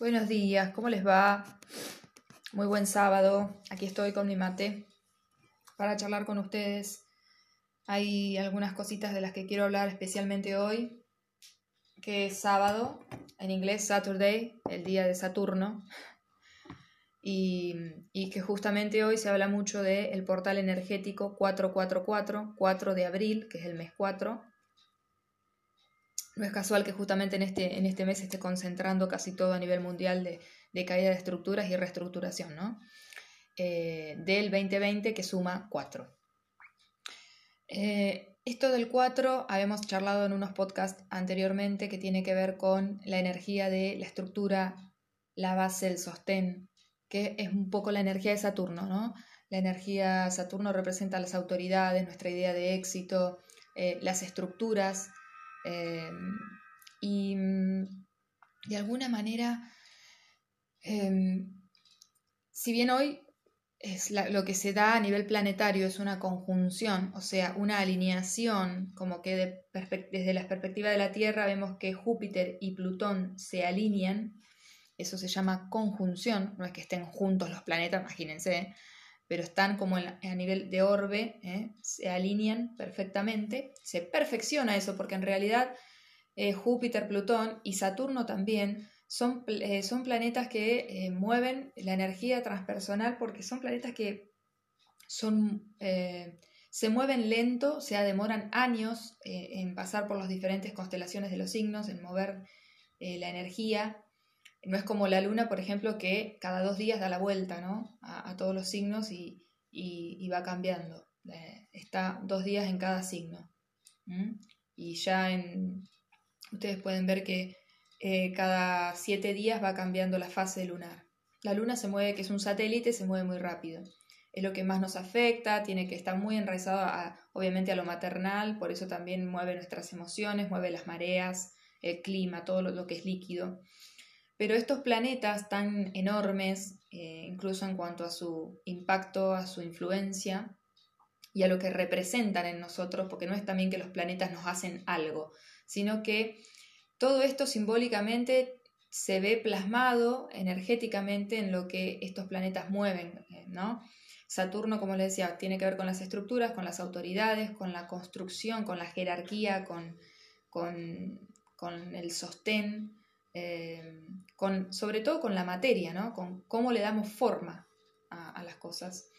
Buenos días, ¿cómo les va? Muy buen sábado. Aquí estoy con mi mate para charlar con ustedes. Hay algunas cositas de las que quiero hablar especialmente hoy, que es sábado, en inglés Saturday, el día de Saturno, y, y que justamente hoy se habla mucho del portal energético 444, 4 de abril, que es el mes 4, no es casual que justamente en este, en este mes esté concentrando casi todo a nivel mundial de, caída de estructuras y reestructuración, ¿no? Eh, del 2020 que suma 4. Eh, esto del 4 habíamos charlado en unos podcasts anteriormente que tiene que ver con la energía de la estructura, la base, el sostén, que es un poco la energía de Saturno, ¿no? La energía Saturno representa las autoridades, nuestra idea de éxito, eh, las estructuras, Em, y de alguna manera, em, si bien hoy es lo que se da a nivel planetario es una conjunción, o sea, una alineación, como que desde la perspectiva de la Tierra vemos que Júpiter y Plutón se alinean, eso se llama conjunción, no es que estén juntos los planetas, imagínense, pero están como a nivel de orbe, ¿eh? se alinean perfectamente, se perfecciona eso, porque en realidad eh, Júpiter, Plutón y Saturno también son, eh, son planetas que mueven la energía transpersonal, porque son planetas que son, se mueven lento, o sea, demoran años en pasar por las diferentes constelaciones de los signos, en mover la energía, no es como la luna, por ejemplo, que cada dos días da la vuelta ¿no? a, todos los signos y, va cambiando. Eh, está dos días en cada signo. Y ya en... Ustedes pueden ver que eh, cada siete días va cambiando la fase lunar. La luna se mueve, que es un satélite, se mueve muy rápido. Es lo que más nos afecta, tiene que estar muy enraizado obviamente a lo maternal, por eso también mueve nuestras emociones, mueve las mareas, el clima, todo lo que es líquido. Pero estos planetas tan enormes, eh, incluso en cuanto a su impacto, a su influencia y a lo que representan en nosotros, porque no es también que los planetas nos hacen algo, sino que todo esto simbólicamente se ve plasmado energéticamente en lo que estos planetas mueven, eh, ¿no? Saturno, como les decía, tiene que ver con las estructuras, con las autoridades, con la construcción, con la jerarquía, con, con, con el sostén, eh, con, sobre todo con la materia, ¿no? con cómo le damos forma a, las cosas.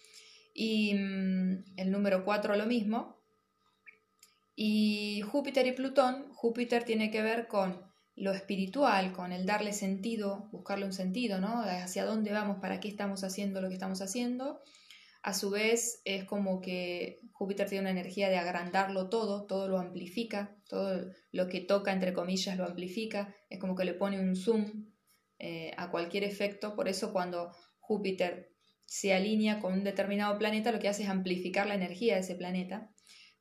Y mm, el número 4 lo mismo. Y Júpiter y Plutón, Júpiter tiene que ver con lo espiritual, con el darle sentido, buscarle un sentido, ¿no? Hacia dónde vamos, para qué estamos haciendo lo que estamos haciendo. A su vez es como que Júpiter tiene una energía de agrandarlo todo, todo lo amplifica, todo lo que toca, entre comillas, lo amplifica, es como que le pone un zoom eh, a cualquier efecto, por eso cuando Júpiter se alinea con un determinado planeta, lo que hace es amplificar la energía de ese planeta.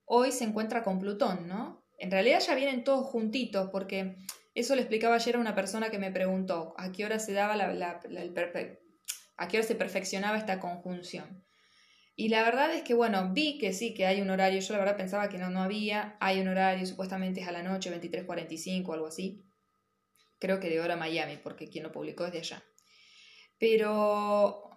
Hoy se encuentra con Plutón, ¿no? En realidad ya vienen todos juntitos, porque eso le explicaba ayer a una persona que me preguntó a qué hora se daba la, a qué hora se perfeccionaba esta conjunción. Y la verdad es que, bueno, vi que sí, que hay un horario, yo la verdad pensaba que no, no había, hay un horario, supuestamente es a la noche, 23.45 o algo así. Creo que de hora Miami, porque quien lo publicó es de allá. Pero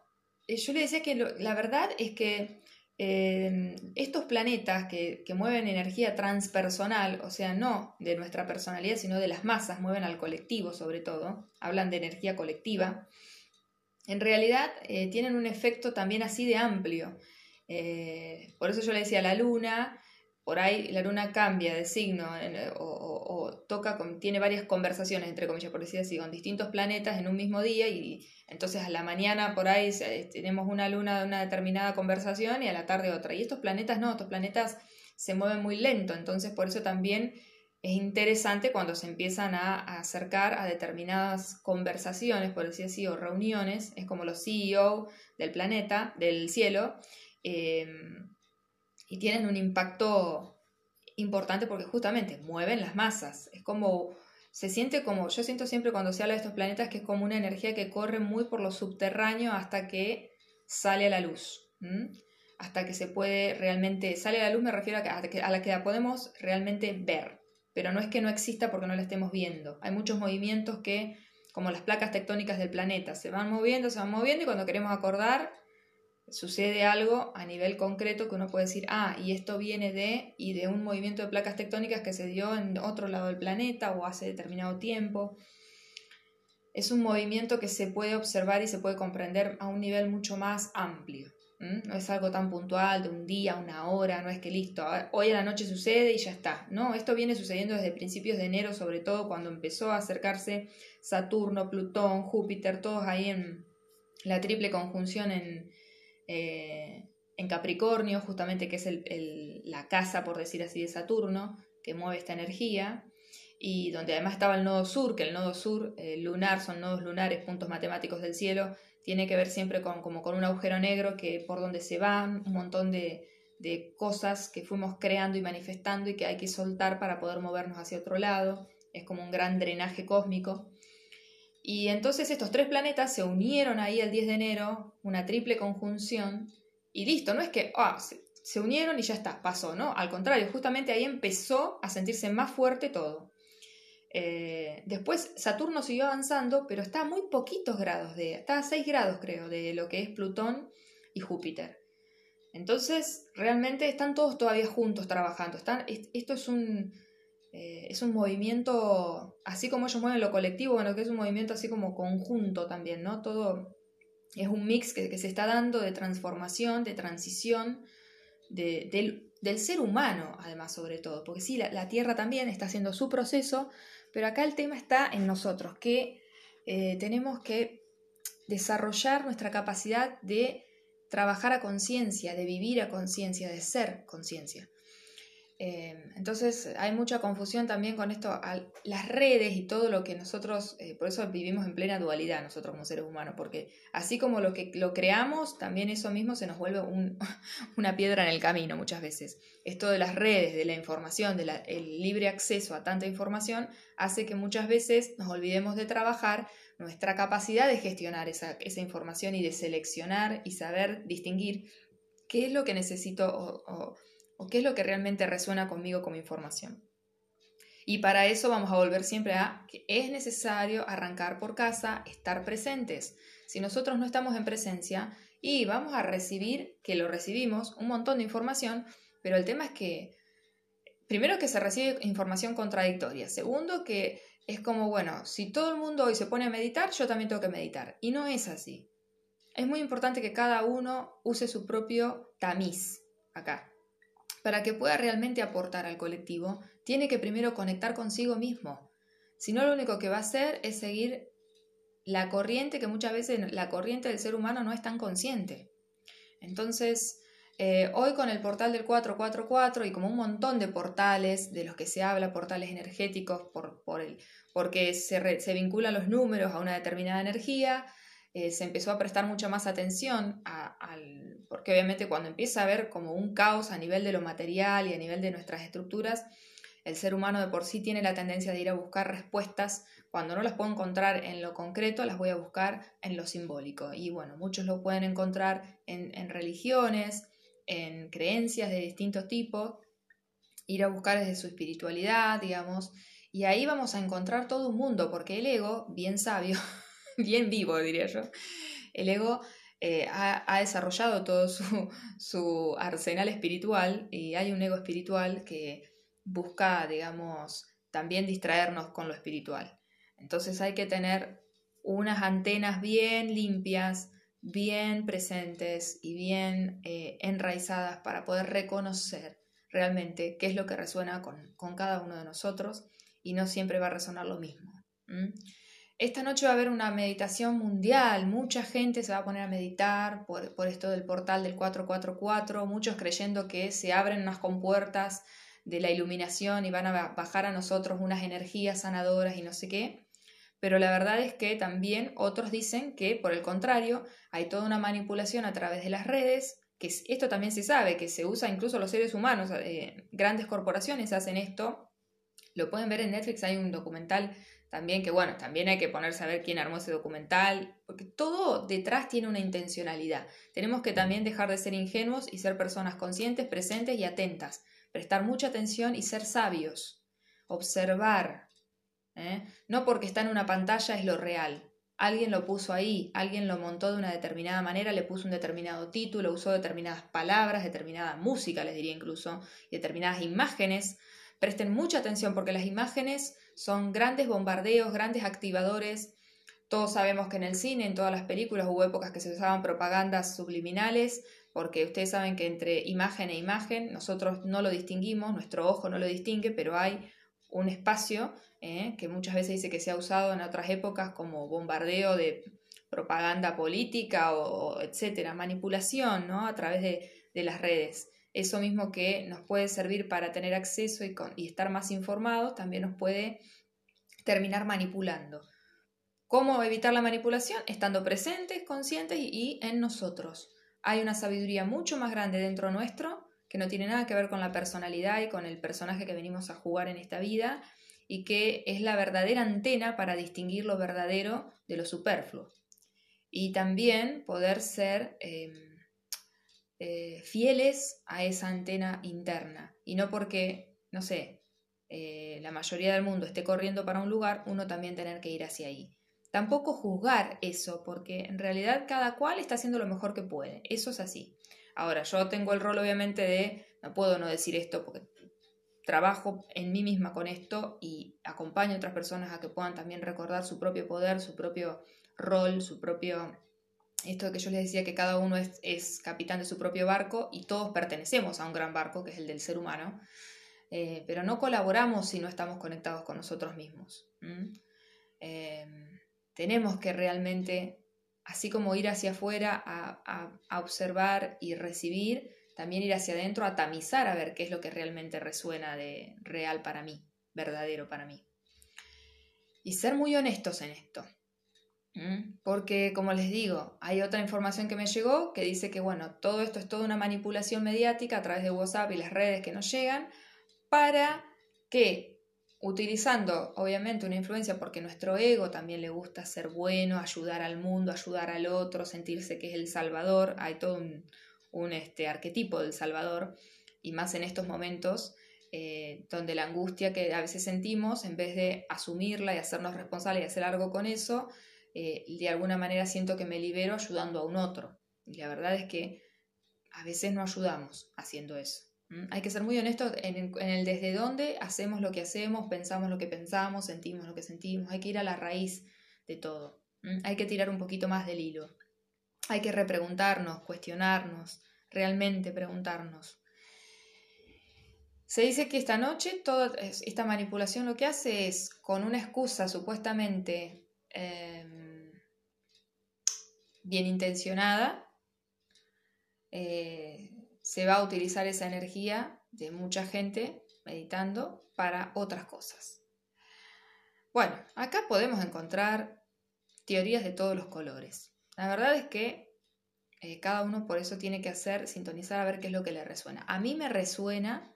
eh, yo le decía que la verdad es que em, estos planetas que, que, mueven energía transpersonal, o sea, no de nuestra personalidad, sino de las masas, mueven al colectivo sobre todo, hablan de energía colectiva, en realidad eh, tienen un efecto también así de amplio. Eh, por eso yo le decía, la luna, por ahí la luna cambia de signo o, toca, tiene varias conversaciones, entre comillas, por decir así, con distintos planetas en un mismo día y entonces a la mañana por ahí tenemos una luna de una determinada conversación y a la tarde otra. Y estos planetas no, estos planetas se mueven muy lento, entonces por eso también es interesante cuando se empiezan a, acercar a determinadas conversaciones, por decir así, o reuniones, es como los CEO del planeta, del cielo, em, y tienen un impacto importante porque justamente mueven las masas, es como, se siente como, yo siento siempre cuando se habla de estos planetas que es como una energía que corre muy por lo subterráneo hasta que sale a la luz. hasta que se puede realmente, sale a la luz me refiero a, a la que la podemos realmente ver, pero no es que no exista porque no la estemos viendo. Hay muchos movimientos que como las placas tectónicas del planeta, se van moviendo, se van moviendo y cuando queremos acordar sucede algo a nivel concreto que uno puede decir, ah, y esto viene de, y de un movimiento de placas tectónicas que se dio en otro lado del planeta o hace determinado tiempo. Es un movimiento que se puede observar y se puede comprender a un nivel mucho más amplio. No es algo tan puntual de un día, una hora, no es que listo, hoy a la noche sucede y ya está. No, esto viene sucediendo desde principios de enero, sobre todo cuando empezó a acercarse Saturno, Plutón, Júpiter, todos ahí en la triple conjunción en, eh, en Capricornio, justamente que es la casa, por decir así, de Saturno, que mueve esta energía, y donde además estaba el nodo sur, que el nodo sur lunar son nodos lunares, puntos matemáticos del cielo, tiene que ver siempre con, como con un agujero negro que por donde se van un montón de, de cosas que fuimos creando y manifestando y que hay que soltar para poder movernos hacia otro lado. Es como un gran drenaje cósmico. Y entonces estos tres planetas se unieron ahí el 10 de enero, una triple conjunción, y listo, no es que ah, se, unieron y ya está, pasó, ¿no? Al contrario, justamente ahí empezó a sentirse más fuerte todo. Eh, después Saturno siguió avanzando, pero está a muy poquitos grados de, está a 6 grados creo, de lo que es Plutón y Júpiter. Entonces, realmente están todos todavía juntos trabajando. Están, esto es un, eh, es un movimiento, así como ellos mueven lo colectivo, bueno, que es un movimiento así como conjunto también, ¿no? Todo es un mix que, se está dando de transformación, de transición del, ser humano, además, sobre todo, porque sí, la, Tierra también está haciendo su proceso, pero acá el tema está en nosotros, que eh, tenemos que desarrollar nuestra capacidad de trabajar a conciencia, de vivir a conciencia, de ser conciencia. Em, entonces hay mucha confusión también con esto, las redes y todo lo que nosotros, eh, por eso vivimos en plena dualidad nosotros como seres humanos, porque así como lo que lo creamos, también eso mismo se nos vuelve una piedra en el camino muchas veces. Esto de las redes, de la información, del libre acceso a tanta información, hace que muchas veces nos olvidemos de trabajar nuestra capacidad de gestionar esa, información y de seleccionar y saber distinguir qué es lo que necesito o qué es lo que realmente resuena conmigo como información. Y para eso vamos a volver siempre a que es necesario arrancar por casa, estar presentes. Si nosotros no estamos en presencia y vamos a recibir, que lo recibimos, un montón de información, pero el tema es que, primero que se recibe información contradictoria, segundo que es como, bueno, si todo el mundo hoy se pone a meditar, yo también tengo que meditar. Y no es así. Es muy importante que cada uno use su propio tamiz acá. Para que pueda realmente aportar al colectivo, tiene que primero conectar consigo mismo. Si no, lo único que va a hacer es seguir la corriente, que muchas veces la corriente del ser humano no es tan consciente. Entonces, eh, hoy con el portal del 444 y como un montón de portales de los que se habla, portales energéticos, por, por el, porque se, se vinculan los números a una determinada energía, eh, se empezó a prestar mucha más atención al, porque obviamente cuando empieza a haber como un caos a nivel de lo material y a nivel de nuestras estructuras, el ser humano de por sí tiene la tendencia de ir a buscar respuestas, cuando no las puedo encontrar en lo concreto, las voy a buscar en lo simbólico. Y bueno, muchos lo pueden encontrar en, en religiones, en creencias de distintos tipos, ir a buscar desde su espiritualidad, digamos, y ahí vamos a encontrar todo un mundo, porque el ego, bien sabio, bien vivo, diría yo. El ego eh, ha, desarrollado todo su, arsenal espiritual y hay un ego espiritual que busca, digamos, también distraernos con lo espiritual. Entonces hay que tener unas antenas bien limpias, bien presentes y bien eh, enraizadas para poder reconocer realmente qué es lo que resuena con, cada uno de nosotros y no siempre va a resonar lo mismo. Esta noche va a haber una meditación mundial, mucha gente se va a poner a meditar por, esto del portal del 444, muchos creyendo que se abren unas compuertas de la iluminación y van a bajar a nosotros unas energías sanadoras y no sé qué. Pero la verdad es que también otros dicen que, por el contrario, hay toda una manipulación a través de las redes, que esto también se sabe, que se usa incluso los seres humanos, eh, grandes corporaciones hacen esto. Lo pueden ver en Netflix, hay un documental también que bueno, también hay que ponerse a ver quién armó ese documental, porque todo detrás tiene una intencionalidad. Tenemos que también dejar de ser ingenuos y ser personas conscientes, presentes y atentas, prestar mucha atención y ser sabios, observar, ¿eh? No porque está en una pantalla es lo real. Alguien lo puso ahí, alguien lo montó de una determinada manera, le puso un determinado título, usó determinadas palabras, determinada música, les diría incluso, y determinadas imágenes. Presten mucha atención porque las imágenes son grandes bombardeos, grandes activadores. Todos sabemos que en el cine, en todas las películas, hubo épocas que se usaban propagandas subliminales, porque ustedes saben que entre imagen e imagen nosotros no lo distinguimos, nuestro ojo no lo distingue, pero hay un espacio ¿eh? que muchas veces dice que se ha usado en otras épocas como bombardeo de propaganda política o, etcétera, manipulación ¿no? a través de, las redes. Eso mismo que nos puede servir para tener acceso y, estar más informados, también nos puede terminar manipulando. ¿Cómo evitar la manipulación? Estando presentes, conscientes y en nosotros. Hay una sabiduría mucho más grande dentro nuestro que no tiene nada que ver con la personalidad y con el personaje que venimos a jugar en esta vida y que es la verdadera antena para distinguir lo verdadero de lo superfluo. Y también poder ser em, eh, fieles a esa antena interna. Y no porque, no sé, eh, la mayoría del mundo esté corriendo para un lugar, uno también tener que ir hacia ahí. Tampoco juzgar eso, porque en realidad cada cual está haciendo lo mejor que puede. Eso es así. Ahora, yo tengo el rol obviamente de, no puedo no decir esto porque trabajo en mí misma con esto y acompaño a otras personas a que puedan también recordar su propio poder, su propio rol, su propio... Esto que yo les decía que cada uno es, capitán de su propio barco y todos pertenecemos a un gran barco que es el del ser humano, eh, pero no colaboramos si no estamos conectados con nosotros mismos. Em, tenemos que realmente, así como ir hacia afuera a observar y recibir, también ir hacia adentro a tamizar a ver qué es lo que realmente resuena de real para mí, verdadero para mí. Y ser muy honestos en esto. Porque, como les digo, hay otra información que me llegó que dice que, bueno, todo esto es toda una manipulación mediática a través de WhatsApp y las redes que nos llegan para que, utilizando obviamente una influencia porque nuestro ego también le gusta ser bueno, ayudar al mundo, ayudar al otro, sentirse que es el salvador, hay todo un, un este, arquetipo del Salvador, y más en estos momentos eh, donde la angustia que a veces sentimos, en vez de asumirla y hacernos responsables y hacer algo con eso, eh, de alguna manera siento que me libero ayudando a un otro. Y la verdad es que a veces no ayudamos haciendo eso. Hay que ser muy honestos en, en, el desde dónde hacemos lo que hacemos, pensamos lo que pensamos, sentimos lo que sentimos. Hay que ir a la raíz de todo. Hay que tirar un poquito más del hilo. Hay que repreguntarnos, cuestionarnos, realmente preguntarnos. Se dice que esta noche toda esta manipulación lo que hace es, con una excusa supuestamente em, bien intencionada, eh, se va a utilizar esa energía de mucha gente meditando para otras cosas. Bueno, acá podemos encontrar teorías de todos los colores. La verdad es que eh, cada uno por eso tiene que hacer, sintonizar a ver qué es lo que le resuena. A mí me resuena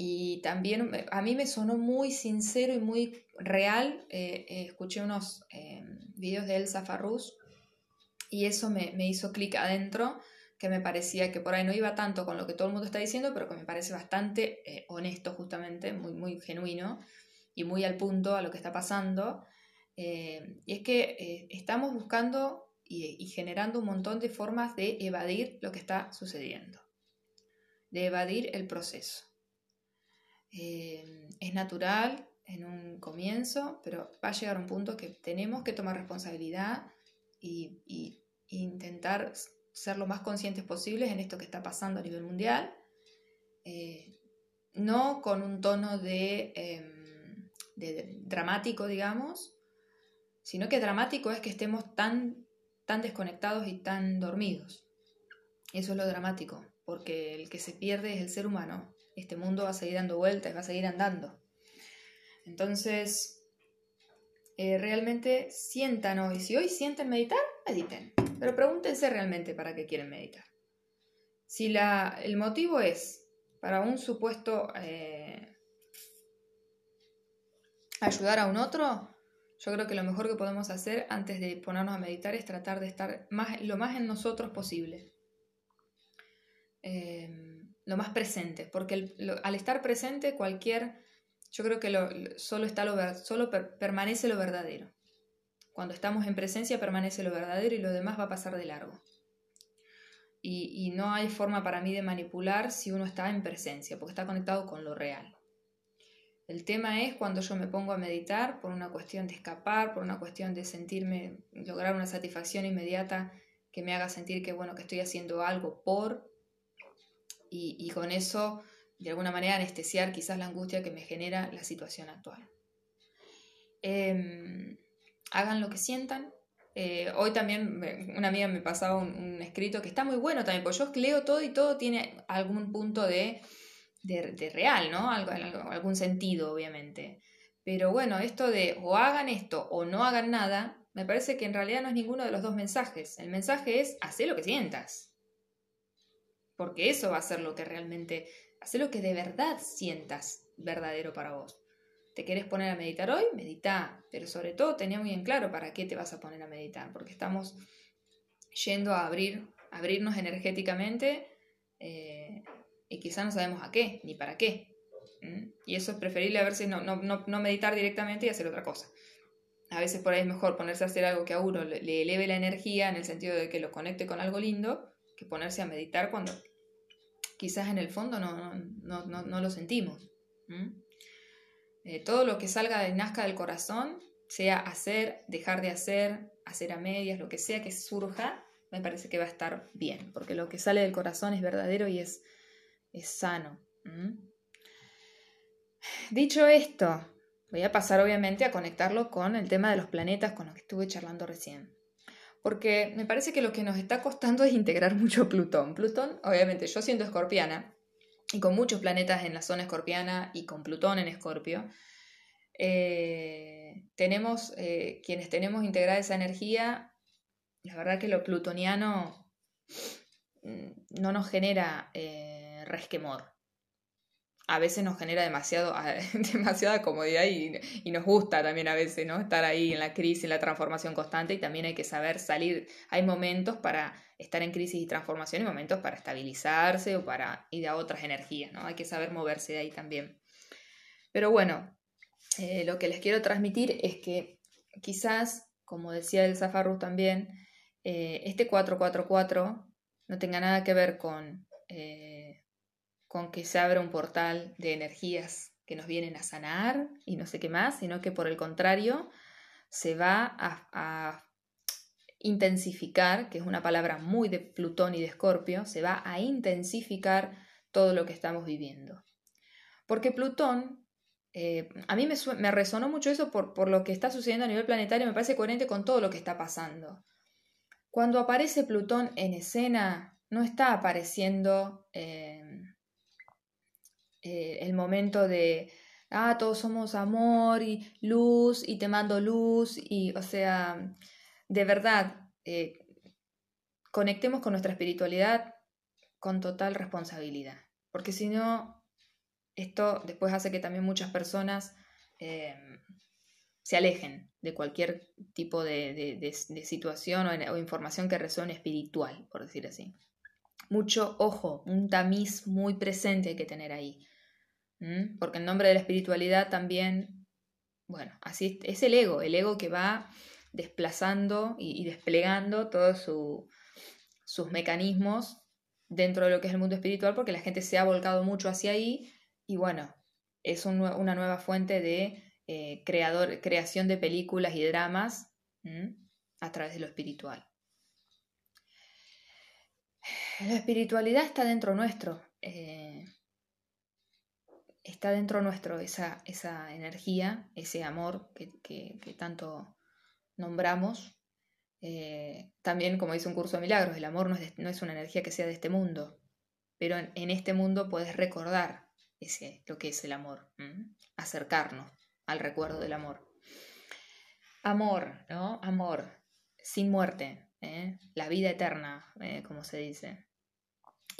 y también a mí me sonó muy sincero y muy real. Eh, eh, escuché unos videos de Elsa Farrus y eso me, hizo clic adentro, que me parecía que por ahí no iba tanto con lo que todo el mundo está diciendo, pero que me parece bastante honesto justamente, muy, muy genuino y muy al punto a lo que está pasando. y es que estamos buscando y, generando un montón de formas de evadir lo que está sucediendo, de evadir el proceso. Eh, es natural en un comienzo, pero va a llegar un punto que tenemos que tomar responsabilidad y, intentar ser lo más conscientes posibles en esto que está pasando a nivel mundial, eh, no con un tono de, em, de dramático, digamos, sino que dramático es que estemos tan tan desconectados y tan dormidos. Eso es lo dramático, porque el que se pierde es el ser humano. Este mundo va a seguir dando vueltas, va a seguir andando. Entonces, eh, realmente sientan hoy. Si hoy sienten meditar, mediten. Pero pregúntense realmente para qué quieren meditar. Si la, el motivo es para un supuesto eh, ayudar a un otro, yo creo que lo mejor que podemos hacer antes de ponernos a meditar es tratar de estar más, lo más en nosotros posible. Em, lo más presente, porque al estar presente cualquier Yo creo que lo, solo, está lo, solo permanece lo verdadero. Cuando estamos en presencia permanece lo verdadero y lo demás va a pasar de largo. Y, y no hay forma para mí de manipular si uno está en presencia, porque está conectado con lo real. El tema es cuando yo me pongo a meditar por una cuestión de escapar, por una cuestión de sentirme, lograr una satisfacción inmediata que me haga sentir que bueno, que estoy haciendo algo por, y, con eso de alguna manera anestesiar quizás la angustia que me genera la situación actual. Em, hagan lo que sientan. Eh, hoy también una amiga me pasaba un, escrito que está muy bueno también, porque yo leo todo y todo tiene algún punto de de, real, ¿no? Algo, algún sentido, obviamente. Pero bueno, esto de o hagan esto o no hagan nada, me parece que en realidad no es ninguno de los dos mensajes. El mensaje es hacer lo que sientas. Porque eso va a ser lo que realmente, hacer lo que de verdad sientas verdadero para vos. ¿Te querés poner a meditar hoy? Medita. Pero sobre todo tenía muy en claro para qué te vas a poner a meditar. Porque estamos yendo a abrir, abrirnos energéticamente eh, y quizá no sabemos a qué ni para qué. Y eso es preferible a veces no, no, no, meditar directamente y hacer otra cosa. A veces por ahí es mejor ponerse a hacer algo que a uno le, eleve la energía en el sentido de que lo conecte con algo lindo que ponerse a meditar cuando quizás en el fondo no, no lo sentimos. Eh, todo lo que salga y nazca del corazón, sea hacer, dejar de hacer, hacer a medias, lo que sea que surja, me parece que va a estar bien, porque lo que sale del corazón es verdadero y es es sano. Dicho esto, voy a pasar obviamente a conectarlo con el tema de los planetas con los que estuve charlando recién. Porque me parece que lo que nos está costando es integrar mucho Plutón. Plutón, obviamente, yo siendo escorpiana y con muchos planetas en la zona escorpiana y con Plutón en escorpio, eh, tenemos, eh, quienes tenemos integrada esa energía, la verdad que lo plutoniano mm, no nos genera... Eh, resquemor. A veces nos genera demasiado, demasiada comodidad y, nos gusta también a veces, ¿no? Estar ahí en la crisis, en la transformación constante y también hay que saber salir. Hay momentos para estar en crisis y transformación y momentos para estabilizarse o para ir a otras energías, ¿no? Hay que saber moverse de ahí también. Pero bueno, eh, lo que les quiero transmitir es que quizás, como decía el Zafarru también, eh, este 444 no tenga nada que ver con eh, con que se abra un portal de energías que nos vienen a sanar y no sé qué más, sino que por el contrario se va a, intensificar, que es una palabra muy de Plutón y de Escorpio, se va a intensificar todo lo que estamos viviendo. Porque Plutón, eh, a mí me, resonó mucho eso por, por, lo que está sucediendo a nivel planetario, me parece coherente con todo lo que está pasando. Cuando aparece Plutón en escena, no está apareciendo... Eh, eh, el momento de, ah, todos somos amor y luz y te mando luz y, o sea, de verdad, eh, conectemos con nuestra espiritualidad con total responsabilidad, porque si no, esto después hace que también muchas personas em, se alejen de cualquier tipo de, situación o, o, información que resuene espiritual, por decir así. Mucho ojo, un tamiz muy presente hay que tener ahí. Porque en nombre de la espiritualidad también, bueno, así es el ego, el ego que va desplazando y, desplegando todos sus mecanismos dentro de lo que es el mundo espiritual, porque la gente se ha volcado mucho hacia ahí y bueno, es una nueva fuente de eh, creador, creación de películas y dramas a través de lo espiritual. La espiritualidad está dentro nuestro. Eh, está dentro nuestro esa, esa energía, ese amor que, tanto nombramos. Eh, también, como dice un curso de milagros, el amor no es, no es una energía que sea de este mundo, pero en, este mundo puedes recordar ese, lo que es el amor, acercarnos al recuerdo del amor. Amor, ¿no? Amor, sin muerte, ¿eh? la vida eterna, ¿eh? como se dice.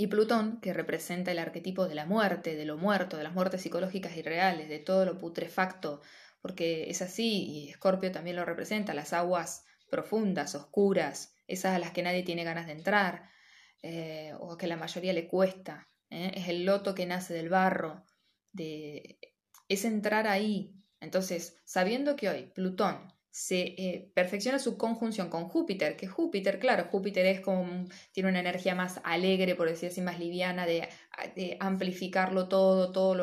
Y Plutón, que representa el arquetipo de la muerte, de lo muerto, de las muertes psicológicas y reales, de todo lo putrefacto, porque es así, y Escorpio también lo representa, las aguas profundas, oscuras, esas a las que nadie tiene ganas de entrar, eh, o que la mayoría le cuesta. ¿eh? Es el loto que nace del barro, de es entrar ahí. Entonces, sabiendo que hoy Plutón se eh, perfecciona su conjunción con Júpiter, que Júpiter, claro, Júpiter es como, tiene una energía más alegre, por decir así, más liviana, de, amplificarlo todo, todo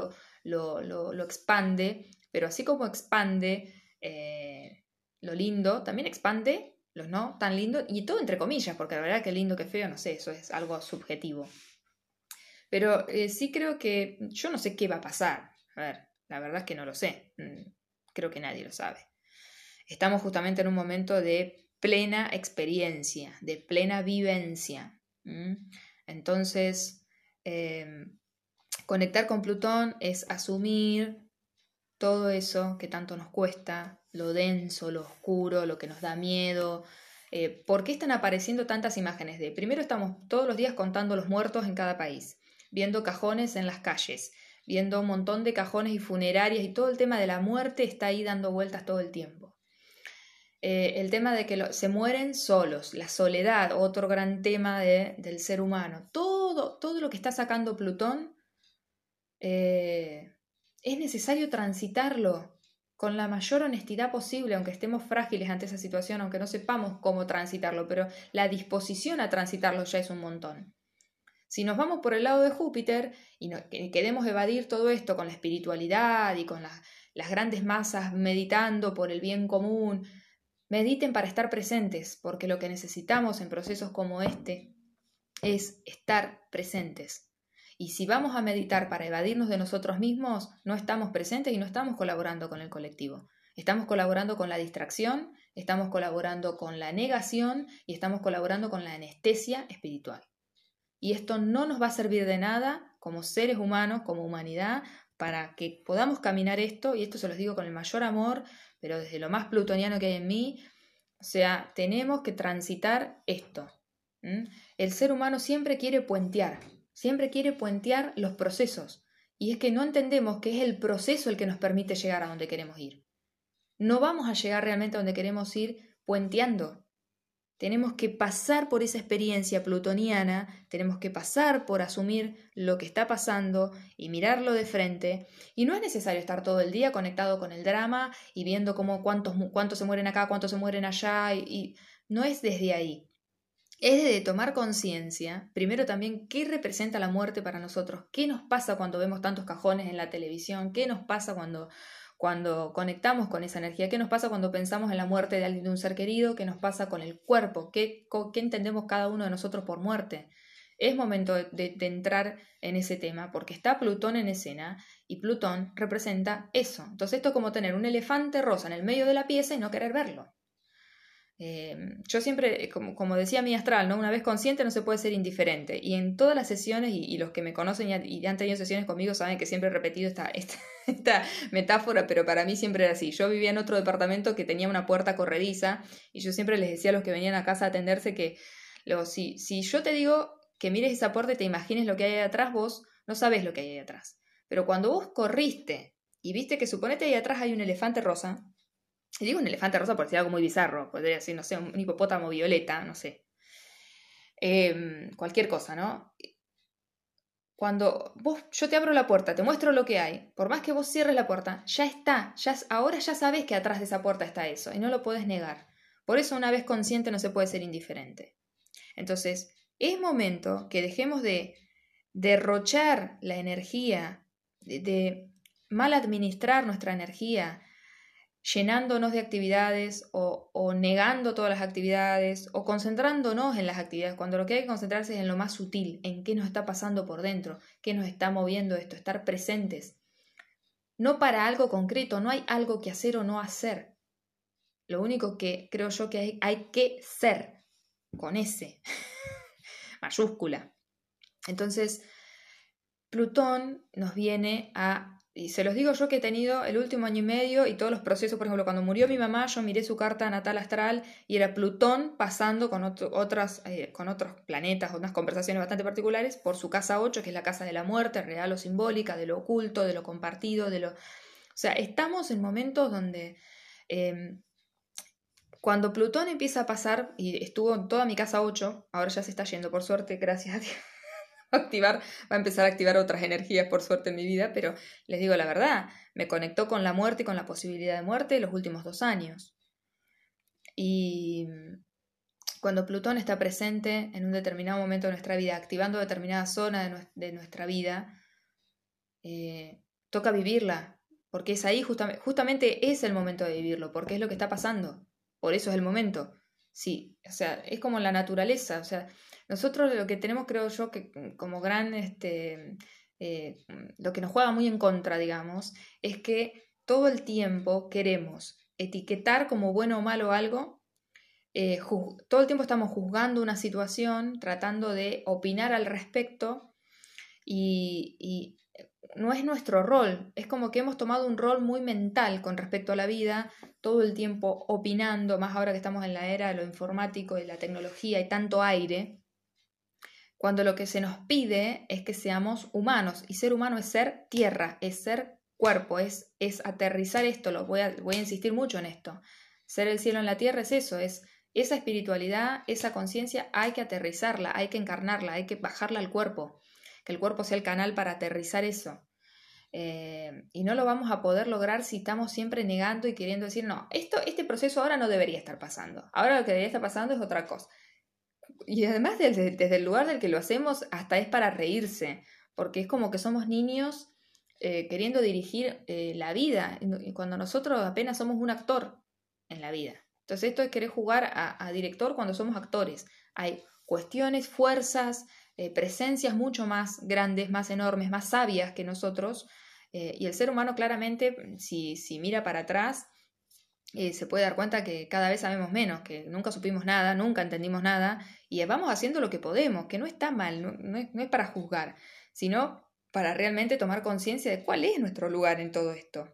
lo, lo, expande, pero así como expande eh, lo lindo, también expande los no tan lindo, y todo entre comillas, porque la verdad que lindo que feo, no sé, eso es algo subjetivo. Pero eh, sí creo que yo no sé qué va a pasar. A ver, la verdad es que no lo sé. Mm, creo que nadie lo sabe. Estamos justamente en un momento de plena experiencia, de plena vivencia. Entonces, em, conectar con Plutón es asumir todo eso que tanto nos cuesta, lo denso, lo oscuro, lo que nos da miedo. Eh, ¿Por qué están apareciendo tantas imágenes de, primero estamos todos los días contando los muertos en cada país, viendo cajones en las calles, viendo un montón de cajones y funerarias y todo el tema de la muerte está ahí dando vueltas todo el tiempo. Eh, el tema de que se mueren solos, la soledad, otro gran tema del ser humano. Todo, todo lo que está sacando Plutón eh, es necesario transitarlo con la mayor honestidad posible, aunque estemos frágiles ante esa situación, aunque no sepamos cómo transitarlo, pero la disposición a transitarlo ya es un montón. Si nos vamos por el lado de Júpiter y queremos evadir todo esto con la espiritualidad y con las grandes masas meditando por el bien común, Mediten para estar presentes, porque lo que necesitamos en procesos como este es estar presentes. Y si vamos a meditar para evadirnos de nosotros mismos, no estamos presentes y no estamos colaborando con el colectivo. Estamos colaborando con la distracción, estamos colaborando con la negación y estamos colaborando con la anestesia espiritual. Y esto no nos va a servir de nada como seres humanos, como humanidad, para que podamos caminar esto, y esto se los digo con el mayor amor, pero desde lo más plutoniano que hay en mí, o sea, tenemos que transitar esto. El ser humano siempre quiere puentear, siempre quiere puentear los procesos, y es que no entendemos que es el proceso el que nos permite llegar a donde queremos ir. No vamos a llegar realmente a donde queremos ir puenteando, tenemos que pasar por esa experiencia plutoniana, tenemos que pasar por asumir lo que está pasando y mirarlo de frente. Y no es necesario estar todo el día conectado con el drama y viendo cómo cuántos, cuántos se mueren acá, cuántos se mueren allá. Y, no es desde ahí. Es de tomar conciencia, primero también, qué representa la muerte para nosotros, qué nos pasa cuando vemos tantos cajones en la televisión, qué nos pasa cuando cuando conectamos con esa energía, qué nos pasa cuando pensamos en la muerte de alguien de un ser querido, qué nos pasa con el cuerpo, qué, qué entendemos cada uno de nosotros por muerte. Es momento de, entrar en ese tema porque está Plutón en escena y Plutón representa eso. Entonces esto es como tener un elefante rosa en el medio de la pieza y no querer verlo. Em, yo siempre, eh, como, decía mi astral, ¿no? una vez consciente no se puede ser indiferente. Y en todas las sesiones, y, los que me conocen y, han tenido sesiones conmigo saben que siempre he repetido esta, esta, metáfora, pero para mí siempre era así. Yo vivía en otro departamento que tenía una puerta corrediza y yo siempre les decía a los que venían a casa a atenderse que luego, si, si yo te digo que mires esa puerta y te imagines lo que hay ahí atrás, vos no sabes lo que hay ahí atrás. Pero cuando vos corriste y viste que suponete ahí atrás hay un elefante rosa, digo un elefante rosa por decir algo muy bizarro, podría decir, no sé, un hipopótamo violeta, no sé. Em, cualquier cosa, ¿no? Cuando vos, yo te abro la puerta, te muestro lo que hay, por más que vos cierres la puerta, ya está, ya, ahora ya sabes que atrás de esa puerta está eso y no lo puedes negar. Por eso una vez consciente no se puede ser indiferente. Entonces, es momento que dejemos de derrochar la energía, de mal administrar nuestra energía, llenándonos de actividades o, negando todas las actividades o concentrándonos en las actividades, cuando lo que hay que concentrarse es en lo más sutil, en qué nos está pasando por dentro, qué nos está moviendo esto, estar presentes. No para algo concreto, no hay algo que hacer o no hacer. Lo único que creo yo que hay, hay que ser, con S, mayúscula. Entonces, Plutón nos viene a y se los digo yo que he tenido el último año y medio y todos los procesos, por ejemplo, cuando murió mi mamá, yo miré su carta natal astral y era Plutón pasando con, otras, eh, con otros planetas, unas conversaciones bastante particulares, por su casa 8, que es la casa de la muerte, real o simbólica, de lo oculto, de lo compartido, de lo... O sea, estamos en momentos donde... Em, cuando Plutón empieza a pasar, y estuvo en toda mi casa 8, ahora ya se está yendo, por suerte, gracias a Dios activar, va a empezar a activar otras energías por suerte en mi vida, pero les digo la verdad, me conectó con la muerte y con la posibilidad de muerte los últimos dos años. Y cuando Plutón está presente en un determinado momento de nuestra vida, activando determinada zona de, nuestra vida, eh, toca vivirla, porque es ahí justamente, justamente es el momento de vivirlo, porque es lo que está pasando, por eso es el momento. Sí, o sea, es como la naturaleza, o sea, nosotros lo que tenemos, creo yo, que como gran, este, eh, lo que nos juega muy en contra, digamos, es que todo el tiempo queremos etiquetar como bueno o malo algo eh, todo el tiempo estamos juzgando una situación, tratando de opinar al respecto y, no es nuestro rol, es como que hemos tomado un rol muy mental con respecto a la vida, todo el tiempo opinando, más ahora que estamos en la era de lo informático y la tecnología y tanto aire, cuando lo que se nos pide es que seamos humanos y ser humano es ser tierra, es ser cuerpo, es, es aterrizar esto, lo voy a, voy a insistir mucho en esto. Ser el cielo en la tierra es eso, es esa espiritualidad, esa conciencia, hay que aterrizarla, hay que encarnarla, hay que bajarla al cuerpo, que el cuerpo sea el canal para aterrizar eso. Eh, y no lo vamos a poder lograr si estamos siempre negando y queriendo decir, no, esto, este proceso ahora no debería estar pasando. Ahora lo que debería estar pasando es otra cosa. Y además desde, el lugar del que lo hacemos, hasta es para reírse, porque es como que somos niños eh, queriendo dirigir eh, la vida, cuando nosotros apenas somos un actor en la vida. Entonces esto es querer jugar a, director cuando somos actores. Hay cuestiones, fuerzas, eh, presencias mucho más grandes, más enormes, más sabias que nosotros. Y el ser humano claramente, si, si mira para atrás, se puede dar cuenta que cada vez sabemos menos, que nunca supimos nada, nunca entendimos nada, y vamos haciendo lo que podemos, que no está mal, no, es, no es, para juzgar, sino para realmente tomar conciencia de cuál es nuestro lugar en todo esto.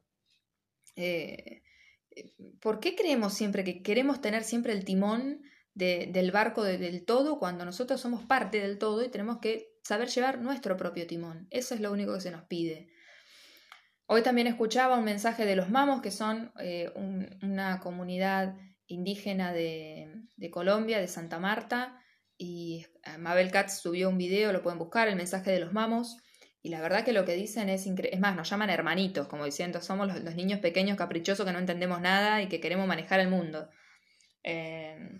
¿por qué creemos siempre que queremos tener siempre el timón del barco del todo cuando nosotros somos parte del todo y tenemos que saber llevar nuestro propio timón? Eso es lo único que se nos pide. Hoy también escuchaba un mensaje de los mamos, que son eh, una comunidad indígena de, de, Colombia, de Santa Marta, y Mabel Katz subió un video, lo pueden buscar, el mensaje de los mamos, y la verdad que lo que dicen es increíble. Es más, nos llaman hermanitos, como diciendo, somos los, niños pequeños caprichosos que no entendemos nada y que queremos manejar el mundo. Eh,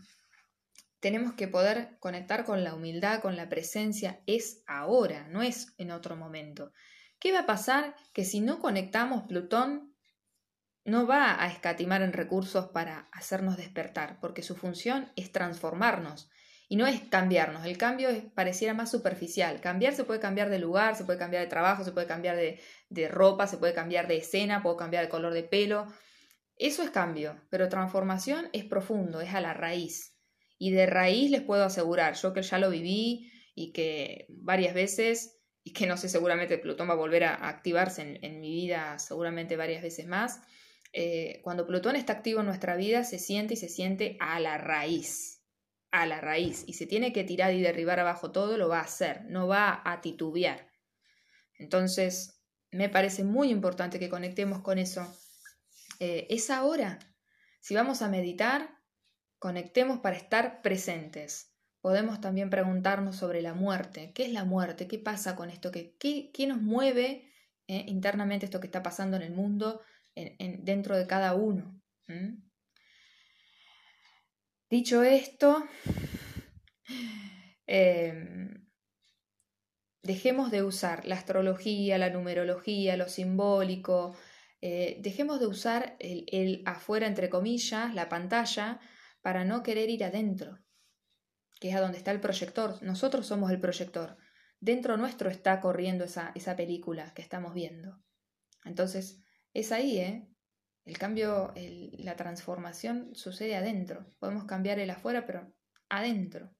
tenemos que poder conectar con la humildad, con la presencia. Es ahora, no es en otro momento. ¿Qué va a pasar? Que si no conectamos, Plutón no va a escatimar en recursos para hacernos despertar, porque su función es transformarnos. Y no es cambiarnos, el cambio pareciera más superficial. Cambiar se puede cambiar de lugar, se puede cambiar de trabajo, se puede cambiar de, ropa, se puede cambiar de escena, puedo cambiar de color de pelo. Eso es cambio, pero transformación es profundo, es a la raíz. Y de raíz les puedo asegurar, yo que ya lo viví y que varias veces, y que no sé, seguramente Plutón va a volver a activarse en, mi vida seguramente varias veces más, eh, cuando Plutón está activo en nuestra vida se siente y se siente a la raíz a la raíz y se tiene que tirar y derribar abajo todo, lo va a hacer, no va a titubear. Entonces, me parece muy importante que conectemos con eso. Eh, es ahora. Si vamos a meditar, conectemos para estar presentes. Podemos también preguntarnos sobre la muerte. ¿Qué es la muerte? ¿Qué pasa con esto? ¿Qué, qué, nos mueve eh, internamente esto que está pasando en el mundo, en, dentro de cada uno? Dicho esto, em, dejemos de usar la astrología, la numerología, lo simbólico, eh, dejemos de usar el, el, afuera, entre comillas, la pantalla, para no querer ir adentro, que es a donde está el proyector. Nosotros somos el proyector. Dentro nuestro está corriendo esa, esa película que estamos viendo. Entonces, es ahí, ¿eh? El cambio, la transformación sucede adentro. Podemos cambiar el afuera, pero adentro.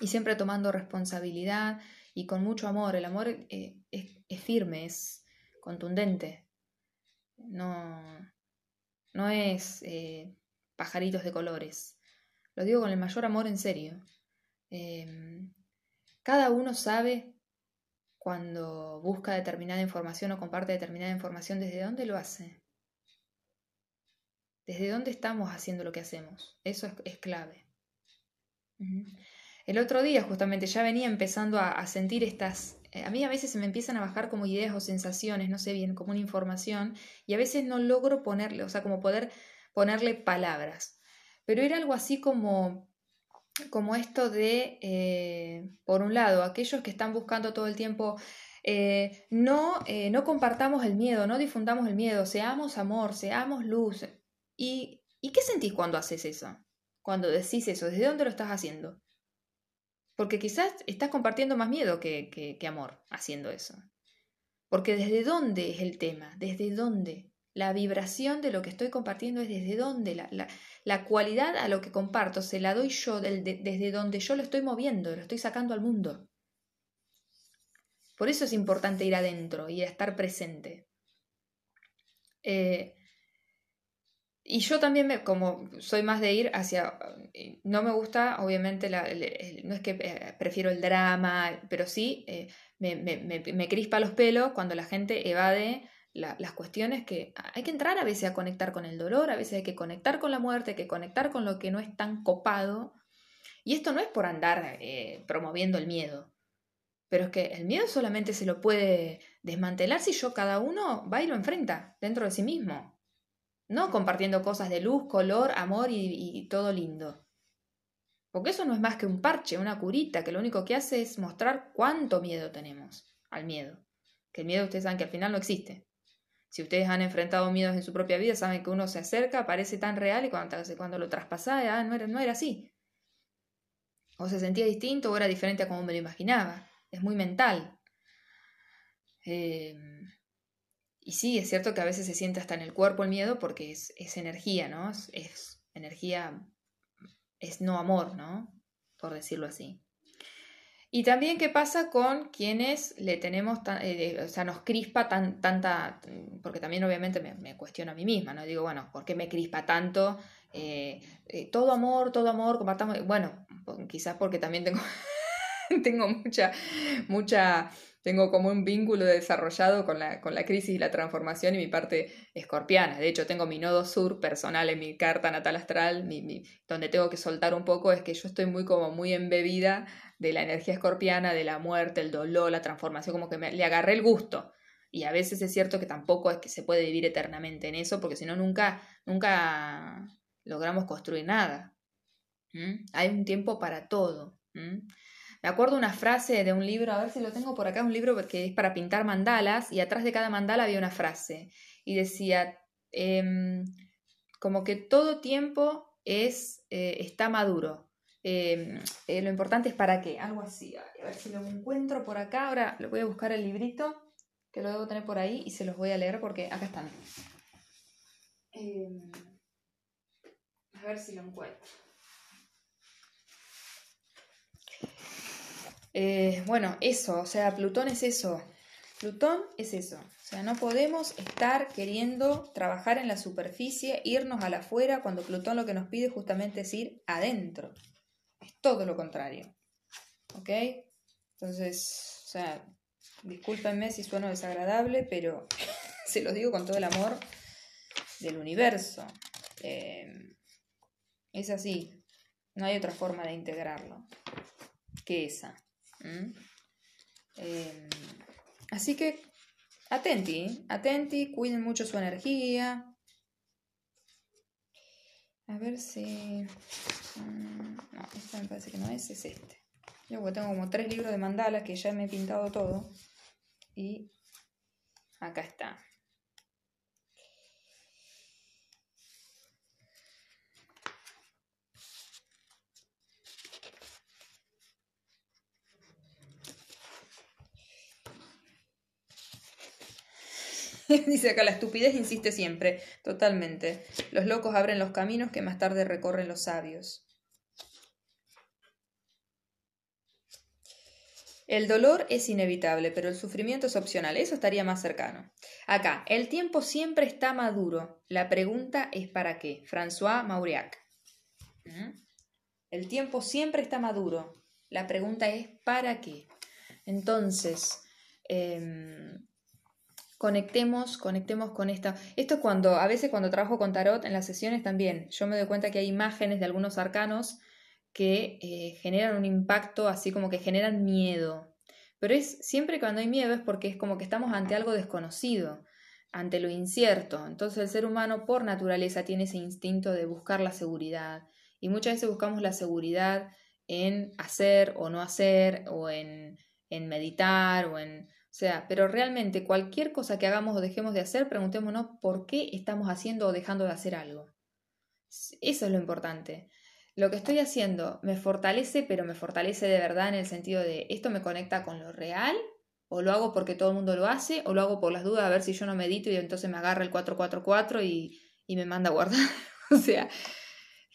Y siempre tomando responsabilidad y con mucho amor. El amor eh, es, firme, es contundente. No, no es eh, pajaritos de colores. Lo digo con el mayor amor en serio. Em, cada uno sabe cuando busca determinada información o comparte determinada información desde dónde lo hace. ¿Desde dónde estamos haciendo lo que hacemos? Eso es, clave. el otro día justamente ya venía empezando a, sentir estas... Eh, a mí a veces se me empiezan a bajar como ideas o sensaciones, no sé bien, como una información, y a veces no logro ponerle, o sea, como poder ponerle palabras. Pero era algo así como, como esto de, eh, por un lado, aquellos que están buscando todo el tiempo, eh, no, no compartamos el miedo, no difundamos el miedo, seamos amor, seamos luz. ¿Y, ¿Y qué sentís cuando haces eso? Cuando decís eso, ¿desde dónde lo estás haciendo? Porque quizás estás compartiendo más miedo que, amor haciendo eso. Porque desde dónde es el tema, desde dónde. La vibración de lo que estoy compartiendo es desde dónde. La, la, la cualidad a lo que comparto se la doy yo desde donde yo lo estoy moviendo, lo estoy sacando al mundo. Por eso es importante ir adentro y estar presente. Eh, y yo también, me, como soy más de ir hacia, eh, no me gusta, obviamente, la, no es que eh, prefiero el drama, pero sí eh, me, me, me, crispa los pelos cuando la gente evade las cuestiones que hay que entrar a veces a conectar con el dolor, a veces hay que conectar con la muerte, hay que conectar con lo que no es tan copado. Y esto no es por andar promoviendo el miedo, pero es que el miedo solamente se lo puede desmantelar si yo cada uno va y lo enfrenta dentro de sí mismo. No compartiendo cosas de luz, color, amor y, todo lindo. Porque eso no es más que un parche, una curita, que lo único que hace es mostrar cuánto miedo tenemos al miedo. Que el miedo ustedes saben que al final no existe. Si ustedes han enfrentado miedos en su propia vida, saben que uno se acerca, parece tan real y cuando, cuando lo traspasa, ah, no, era, no era así. O se sentía distinto o era diferente a como me lo imaginaba. Es muy mental. Eh, y sí, es cierto que a veces se siente hasta en el cuerpo el miedo porque es, es energía, ¿no? Es, energía, es no amor, ¿no? Por decirlo así. Y también qué pasa con quienes le tenemos, eh, o sea, nos crispa tan, tanta, porque también obviamente me, cuestiono a mí misma, ¿no? Digo, bueno, ¿por qué me crispa tanto? Eh, eh, todo amor, todo amor, compartamos, bueno, quizás porque también tengo, tengo mucha, mucha tengo como un vínculo desarrollado con la, con la crisis y la transformación y mi parte escorpiana. De hecho, tengo mi nodo sur personal en mi carta natal astral, donde tengo que soltar un poco, es que yo estoy muy como muy embebida de la energía escorpiana, de la muerte, el dolor, la transformación, como que me, le agarré el gusto. Y a veces es cierto que tampoco es que se puede vivir eternamente en eso, porque si no, nunca, nunca logramos construir nada. ¿Mm? Hay un tiempo para todo. ¿Mm? Me acuerdo una frase de un libro, a ver si lo tengo por acá, un libro que es para pintar mandalas y atrás de cada mandala había una frase y decía, em, como que todo tiempo es, eh, está maduro. Em, eh, lo importante es para qué, algo así. A ver si lo encuentro por acá. Ahora lo voy a buscar el librito, que lo debo tener por ahí y se los voy a leer porque acá están. Em, a ver si lo encuentro. Eh, bueno, eso, o sea, Plutón es eso. Plutón es eso. O sea, no podemos estar queriendo trabajar en la superficie, irnos a la afuera, cuando Plutón lo que nos pide justamente es ir adentro. Es todo lo contrario. ¿Ok? Entonces, o sea, discúlpenme si sueno desagradable, pero se los digo con todo el amor del universo. Eh, es así. No hay otra forma de integrarlo que esa. ¿Mm? Así que atenti, atenti, cuiden mucho su energía. A ver si... Mm, no, este me parece que no es, es este. Yo tengo como tres libros de mandalas que ya me he pintado todo. Y acá está. Dice acá, la estupidez insiste siempre, totalmente. Los locos abren los caminos que más tarde recorren los sabios. El dolor es inevitable, pero el sufrimiento es opcional. Eso estaría más cercano. Acá, el tiempo siempre está maduro. La pregunta es ¿para qué? François Mauriac. ¿Mm? El tiempo siempre está maduro. La pregunta es ¿para qué? Entonces, em, conectemos, conectemos con esta. Esto cuando, a veces cuando trabajo con tarot en las sesiones también, yo me doy cuenta que hay imágenes de algunos arcanos que eh, generan un impacto así como que generan miedo. Pero es siempre cuando hay miedo es porque es como que estamos ante algo desconocido, ante lo incierto. Entonces el ser humano por naturaleza tiene ese instinto de buscar la seguridad. Y muchas veces buscamos la seguridad en hacer o no hacer, o en, en meditar, o en... O sea, pero realmente cualquier cosa que hagamos o dejemos de hacer, preguntémonos por qué estamos haciendo o dejando de hacer algo. Eso es lo importante. Lo que estoy haciendo me fortalece, pero me fortalece de verdad en el sentido de esto me conecta con lo real, o lo hago porque todo el mundo lo hace, o lo hago por las dudas a ver si yo no medito y entonces me agarra el 444 y, y me manda a guardar. o sea,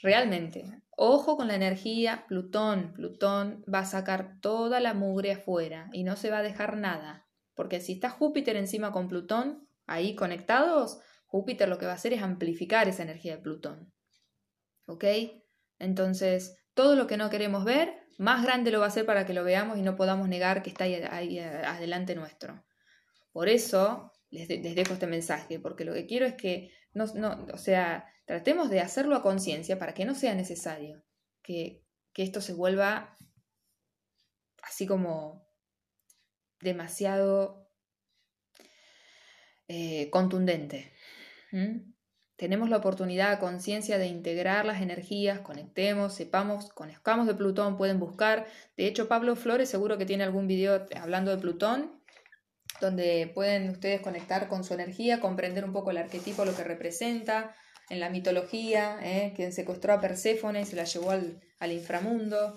realmente, ojo con la energía, Plutón, Plutón va a sacar toda la mugre afuera y no se va a dejar nada, porque si está Júpiter encima con Plutón, ahí conectados, Júpiter lo que va a hacer es amplificar esa energía de Plutón. ¿Ok? Entonces, todo lo que no queremos ver, más grande lo va a hacer para que lo veamos y no podamos negar que está ahí, adelante nuestro. Por eso les, dejo este mensaje, porque lo que quiero es que, no, no, o sea, tratemos de hacerlo a conciencia para que no sea necesario que, que esto se vuelva así como demasiado eh, contundente. Tenemos la oportunidad conciencia de integrar las energías, conectemos, sepamos, conozcamos de Plutón, pueden buscar. De hecho, Pablo Flores seguro que tiene algún video hablando de Plutón, donde pueden ustedes conectar con su energía, comprender un poco el arquetipo, lo que representa en la mitología, ¿eh? quien secuestró a Perséfone y se la llevó al, inframundo.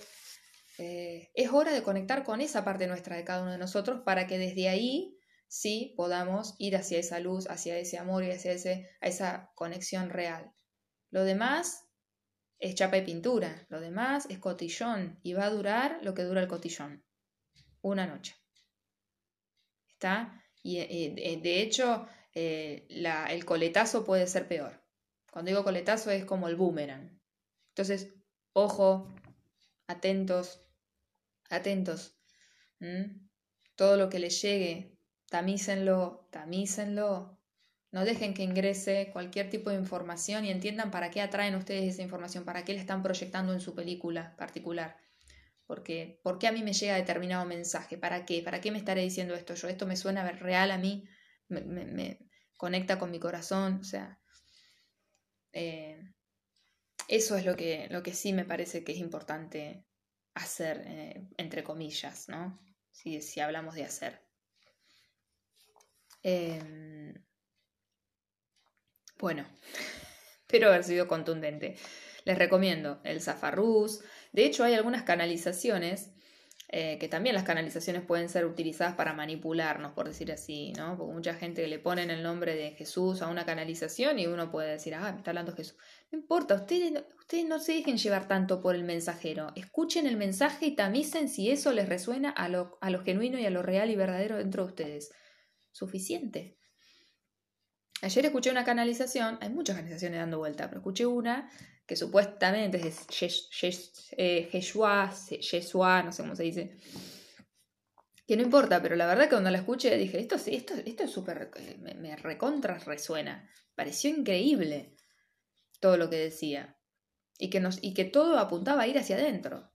Eh, es hora de conectar con esa parte nuestra de cada uno de nosotros para que desde ahí sí podamos ir hacia esa luz, hacia ese amor y hacia ese, a esa conexión real. Lo demás es chapa y pintura, lo demás es cotillón y va a durar lo que dura el cotillón, una noche. ¿Está? Y eh, eh, de hecho, eh, el coletazo puede ser peor. Cuando digo coletazo es como el boomerang. Entonces, ojo, atentos, atentos. Todo lo que les llegue Tamícenlo, tamícenlo. No dejen que ingrese cualquier tipo de información y entiendan para qué atraen ustedes esa información, para qué le están proyectando en su película particular. Porque, ¿por qué a mí me llega determinado mensaje? ¿Para qué? ¿Para qué me estaré diciendo esto yo? ¿Esto me suena real a mí? ¿Me, conecta con mi corazón? O sea, eh, eso es lo que, lo que sí me parece que es importante hacer, eh, entre comillas, ¿no? Si, si hablamos de hacer. Em, bueno, espero haber sido contundente. Les recomiendo el Zafarrús. De hecho, hay algunas canalizaciones eh, que también las canalizaciones pueden ser utilizadas para manipularnos, por decir así, ¿no? Porque mucha gente le ponen el nombre de Jesús a una canalización y uno puede decir, ah, me está hablando Jesús. No importa, ustedes, ustedes no se dejen llevar tanto por el mensajero. Escuchen el mensaje y tamicen si eso les resuena a lo, a lo genuino y a lo real y verdadero dentro de ustedes suficiente. Ayer escuché una canalización, hay muchas canalizaciones dando vuelta, pero escuché una que supuestamente es Yeshua, Yeshua, no sé cómo se dice, que no importa, pero la verdad que cuando la escuché dije, esto sí, esto, esto es súper, eh, me, me recontra resuena, pareció increíble todo lo que decía y que, nos, y que todo apuntaba a ir hacia adentro.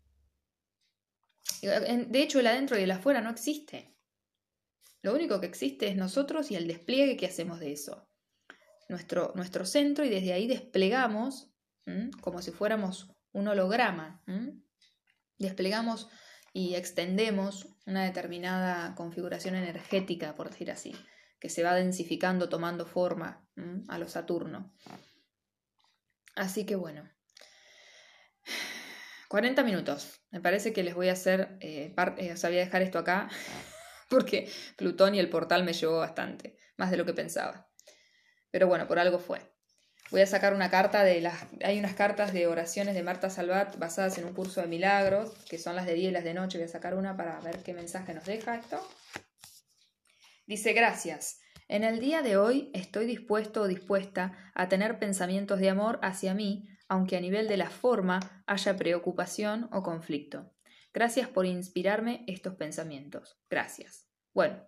De hecho, el adentro y el afuera no existe. Lo único que existe es nosotros y el despliegue que hacemos de eso. Nuestro, nuestro centro y desde ahí desplegamos como si fuéramos un holograma. Desplegamos y extendemos una determinada configuración energética, por decir así, que se va densificando, tomando forma a lo Saturno. Así que bueno, 40 minutos. Me parece que les voy a hacer, eh, eh, o sea, voy a dejar esto acá porque Plutón y el portal me llevó bastante, más de lo que pensaba. Pero bueno, por algo fue. Voy a sacar una carta de las... Hay unas cartas de oraciones de Marta Salvat basadas en un curso de milagros, que son las de día y las de noche. Voy a sacar una para ver qué mensaje nos deja esto. Dice, gracias. En el día de hoy estoy dispuesto o dispuesta a tener pensamientos de amor hacia mí, aunque a nivel de la forma haya preocupación o conflicto. Gracias por inspirarme estos pensamientos. Gracias. Bueno,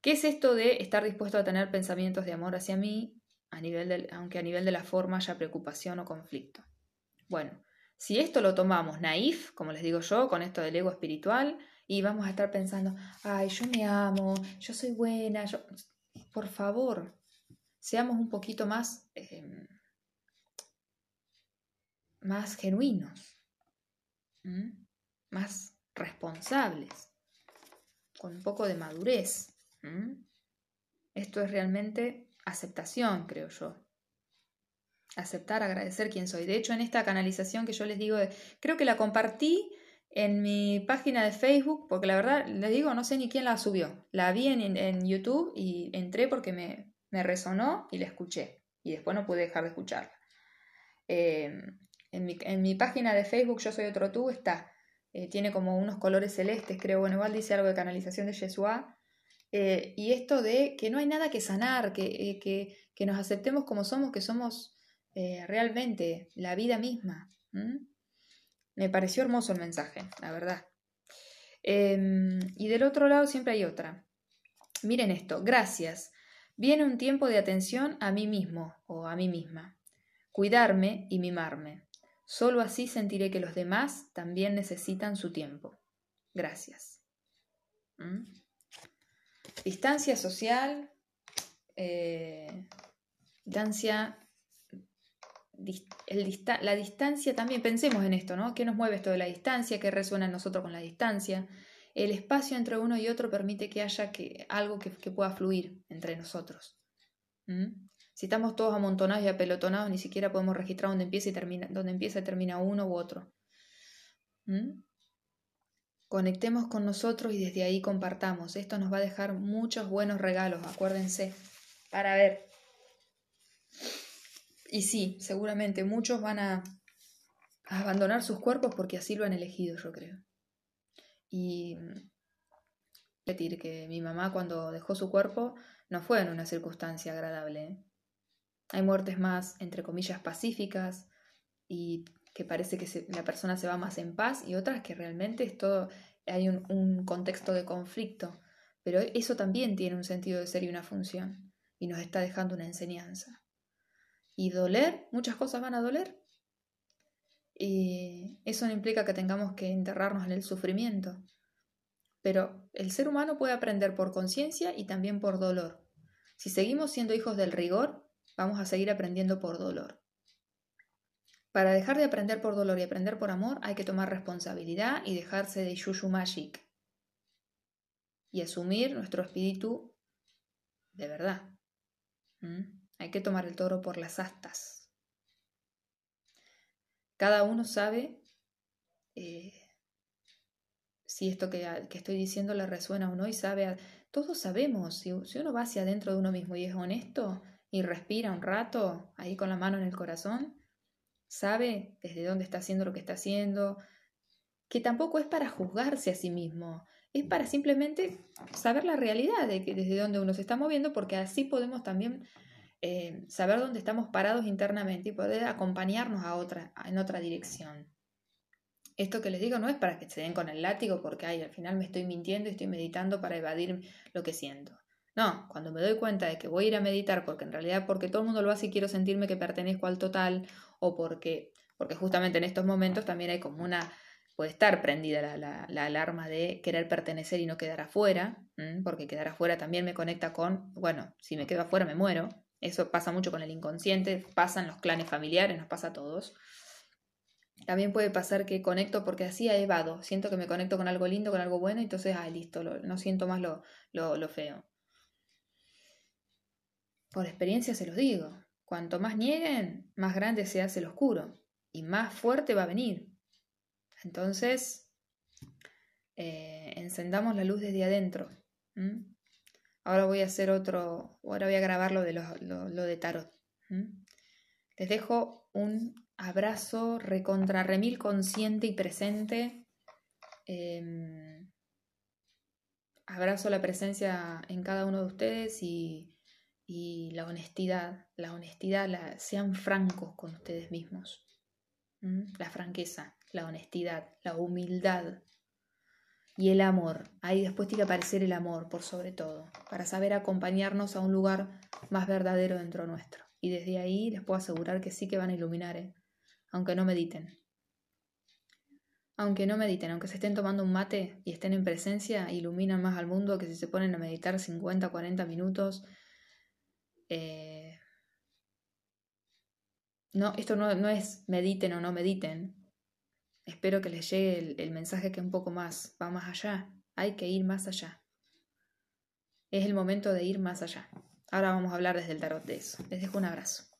¿qué es esto de estar dispuesto a tener pensamientos de amor hacia mí, a nivel aunque a nivel de la forma haya preocupación o conflicto? Bueno, Si esto lo tomamos naif, como les digo yo, con esto del ego espiritual, y vamos a estar pensando, ay, yo me amo, yo soy buena, yo... Por favor, seamos un poquito más, em, más genuinos, más responsables, con un poco de madurez. Esto es realmente aceptación, creo yo. Aceptar, agradecer quién soy. De hecho, en esta canalización que yo les digo, creo que la compartí en mi página de Facebook, porque la verdad, les digo, no sé ni quién la subió. La vi en, YouTube y entré porque me, resonó y la escuché. Y después no pude dejar de escucharla. Em, en, mi, página de Facebook, Yo Soy Otro Tú, está. Eh, tiene como unos colores celestes, creo. Bueno, igual dice algo de canalización de Yeshua. Eh, y esto de que no hay nada que sanar, que, eh, que, nos aceptemos como somos, que somos realmente la vida misma. Me pareció hermoso el mensaje, la verdad. Em, y del otro lado siempre hay otra. Miren esto, gracias. Viene un tiempo de atención a mí mismo o a mí misma. Cuidarme y mimarme. Solo así sentiré que los demás también necesitan su tiempo. Gracias. Distancia social. Eh, distancia la distancia también, pensemos en esto, ¿no? ¿Qué nos mueve esto de la distancia? ¿Qué resuena en nosotros con la distancia? El espacio entre uno y otro permite que haya que, algo que, pueda fluir entre nosotros. Si estamos todos amontonados y apelotonados, ni siquiera podemos registrar dónde empieza y termina, dónde empieza y termina uno u otro. Conectemos con nosotros y desde ahí compartamos. Esto nos va a dejar muchos buenos regalos, acuérdense, para ver. Y sí, seguramente muchos van a, abandonar sus cuerpos porque así lo han elegido, yo creo. Y decir que mi mamá cuando dejó su cuerpo no fue en una circunstancia agradable. ¿eh? Hay muertes más, entre comillas, pacíficas y que parece que la persona se va más en paz y otras que realmente es todo, hay un, un contexto de conflicto. Pero eso también tiene un sentido de ser y una función y nos está dejando una enseñanza y doler, muchas cosas van a doler. Y eso no implica que tengamos que enterrarnos en el sufrimiento. Pero el ser humano puede aprender por conciencia y también por dolor. Si seguimos siendo hijos del rigor, vamos a seguir aprendiendo por dolor. Para dejar de aprender por dolor y aprender por amor, hay que tomar responsabilidad y dejarse de yuyu magic. Y asumir nuestro espíritu de verdad. ¿Mm? Hay que tomar el toro por las astas. Cada uno sabe eh, si esto que, estoy diciendo le resuena o no y sabe, todos sabemos, si, si uno va hacia adentro de uno mismo y es honesto y respira un rato ahí con la mano en el corazón, sabe desde dónde está haciendo lo que está haciendo, que tampoco es para juzgarse a sí mismo, es para simplemente saber la realidad de que desde dónde uno se está moviendo, porque así podemos también eh, saber dónde estamos parados internamente y poder acompañarnos a otra, en otra dirección. Esto que les digo no es para que se den con el látigo porque ay, al final me estoy mintiendo y estoy meditando para evadir lo que siento. No, cuando me doy cuenta de que voy a ir a meditar porque en realidad porque todo el mundo lo hace y quiero sentirme que pertenezco al total o porque, porque justamente en estos momentos también hay como una, puede estar prendida la, la, alarma de querer pertenecer y no quedar afuera, porque quedar afuera también me conecta con, bueno, si me quedo afuera me muero, eso pasa mucho con el inconsciente, pasa en los clanes familiares, nos pasa a todos. También puede pasar que conecto porque así he evado, siento que me conecto con algo lindo, con algo bueno, entonces, ah, listo, no siento más lo, lo, lo feo. Por experiencia se los digo, cuanto más nieguen, más grande se hace el oscuro y más fuerte va a venir. Entonces, eh, encendamos la luz desde adentro. Ahora voy a hacer otro, ahora voy a grabar lo de, de tarot. Les dejo un abrazo recontra remil consciente y presente. Em, abrazo la presencia en cada uno de ustedes y, la honestidad. La honestidad, la, sean francos con ustedes mismos. La franqueza, la honestidad, la humildad y el amor. Ahí después tiene que aparecer el amor por sobre todo, para saber acompañarnos a un lugar más verdadero dentro nuestro. Y desde ahí les puedo asegurar que sí que van a iluminar, ¿eh? aunque no mediten. aunque no mediten, aunque se estén tomando un mate y estén en presencia, iluminan más al mundo que si se ponen a meditar 50, 40 minutos. Eh, no, esto no, no, es mediten o no mediten. Espero que les llegue el, el mensaje que un poco más va más allá. Hay que ir más allá. Es el momento de ir más allá. Ahora vamos a hablar desde el tarot de eso. Les dejo un abrazo.